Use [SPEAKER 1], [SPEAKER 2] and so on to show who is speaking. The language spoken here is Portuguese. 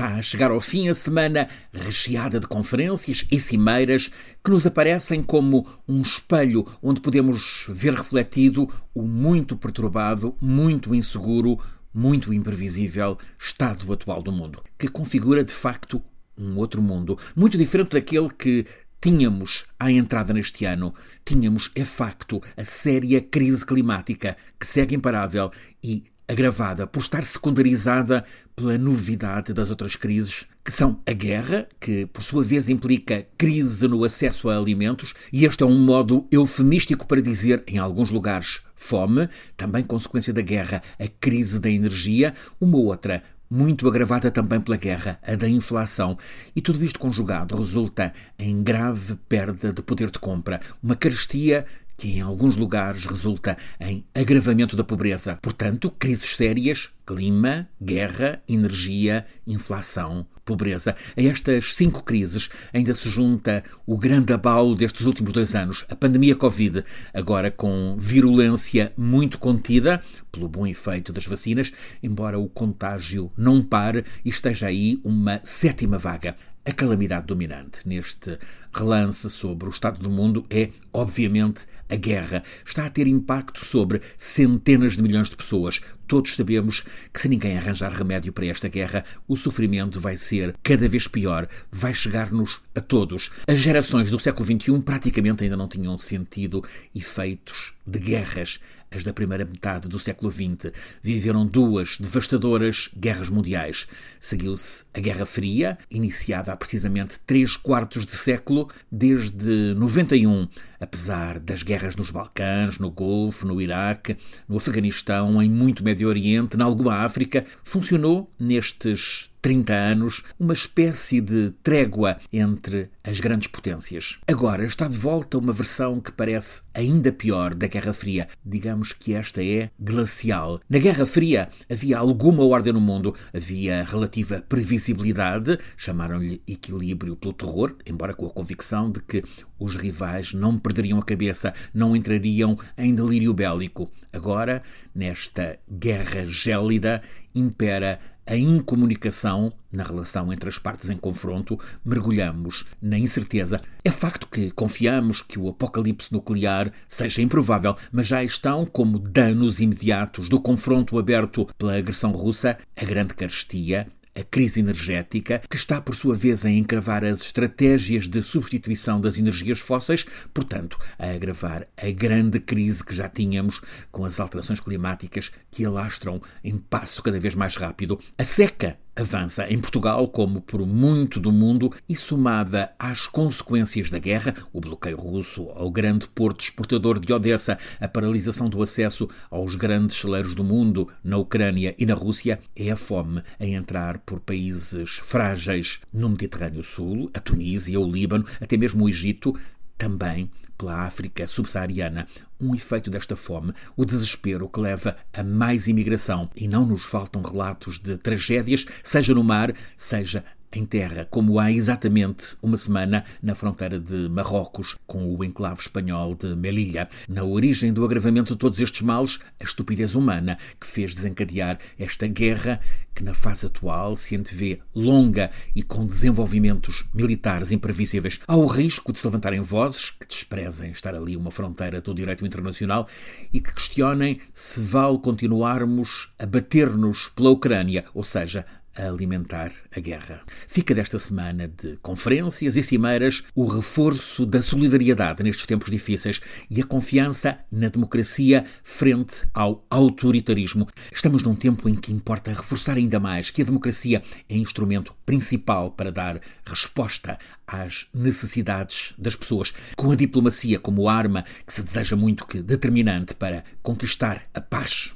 [SPEAKER 1] Está a chegar ao fim a semana recheada de conferências e cimeiras que nos aparecem como um espelho onde podemos ver refletido o muito perturbado, muito inseguro, muito imprevisível estado atual do mundo, que configura de facto um outro mundo, muito diferente daquele que tínhamos à entrada neste ano. Tínhamos, é facto, a séria crise climática que segue imparável e agravada por estar secundarizada pela novidade das outras crises, que são a guerra, que por sua vez implica crise no acesso a alimentos, e este é um modo eufemístico para dizer, em alguns lugares, fome, também consequência da guerra, a crise da energia, uma outra muito agravada também pela guerra, a da inflação. E tudo isto conjugado resulta em grave perda de poder de compra, uma carestia que em alguns lugares resulta em agravamento da pobreza. Portanto, crises sérias, clima, guerra, energia, inflação, pobreza. A estas cinco crises ainda se junta o grande abalo destes últimos dois anos, a pandemia Covid, agora com virulência muito contida pelo bom efeito das vacinas, embora o contágio não pare e esteja aí uma sétima vaga. A calamidade dominante neste relance sobre o estado do mundo é, obviamente, a guerra. Está a ter impacto sobre centenas de milhões de pessoas. Todos sabemos que se ninguém arranjar remédio para esta guerra, o sofrimento vai ser cada vez pior, vai chegar-nos a todos. As gerações do século XXI praticamente ainda não tinham sentido efeitos de guerras as da primeira metade do século XX, viveram duas devastadoras guerras mundiais. Seguiu-se a Guerra Fria, iniciada há precisamente três quartos de século, desde 91, apesar das guerras nos Balcãs, no Golfo, no Iraque, no Afeganistão, em muito Médio Oriente, na alguma África, funcionou nestes 30 anos, uma espécie de trégua entre as grandes potências. Agora está de volta uma versão que parece ainda pior da Guerra Fria. Digamos que esta é glacial. Na Guerra Fria havia alguma ordem no mundo, havia relativa previsibilidade, chamaram-lhe equilíbrio pelo terror, embora com a convicção de que os rivais não perderiam a cabeça, não entrariam em delírio bélico. Agora, nesta guerra gélida, impera a incomunicação na relação entre as partes em confronto, mergulhamos na incerteza. É facto que confiamos que o apocalipse nuclear seja improvável, mas já estão como danos imediatos do confronto aberto pela agressão russa a grande carestia a crise energética, que está por sua vez a encravar as estratégias de substituição das energias fósseis, portanto, a agravar a grande crise que já tínhamos com as alterações climáticas que alastram em passo cada vez mais rápido. A seca avança em Portugal, como por muito do mundo, e somada às consequências da guerra, o bloqueio russo ao grande porto exportador de Odessa, a paralisação do acesso aos grandes celeiros do mundo na Ucrânia e na Rússia, é a fome a entrar por países frágeis no Mediterrâneo Sul, a Tunísia, o Líbano, até mesmo o Egito, também pela África subsaariana. Um efeito desta fome, o desespero que leva a mais imigração. E não nos faltam relatos de tragédias, seja no mar, seja em terra, como há exatamente uma semana na fronteira de Marrocos com o enclave espanhol de Melilla. Na origem do agravamento de todos estes males, a estupidez humana que fez desencadear esta guerra que na fase atual se antevê longa e com desenvolvimentos militares imprevisíveis. Há o risco de se levantarem vozes que desprezem estar ali uma fronteira do direito internacional e que questionem se vale continuarmos a bater-nos pela Ucrânia, ou seja, a alimentar a guerra. Fica desta semana de conferências e cimeiras o reforço da solidariedade nestes tempos difíceis e a confiança na democracia frente ao autoritarismo. Estamos num tempo em que importa reforçar ainda mais que a democracia é instrumento principal para dar resposta às necessidades das pessoas, com a diplomacia como arma que se deseja muito que determinante para conquistar a paz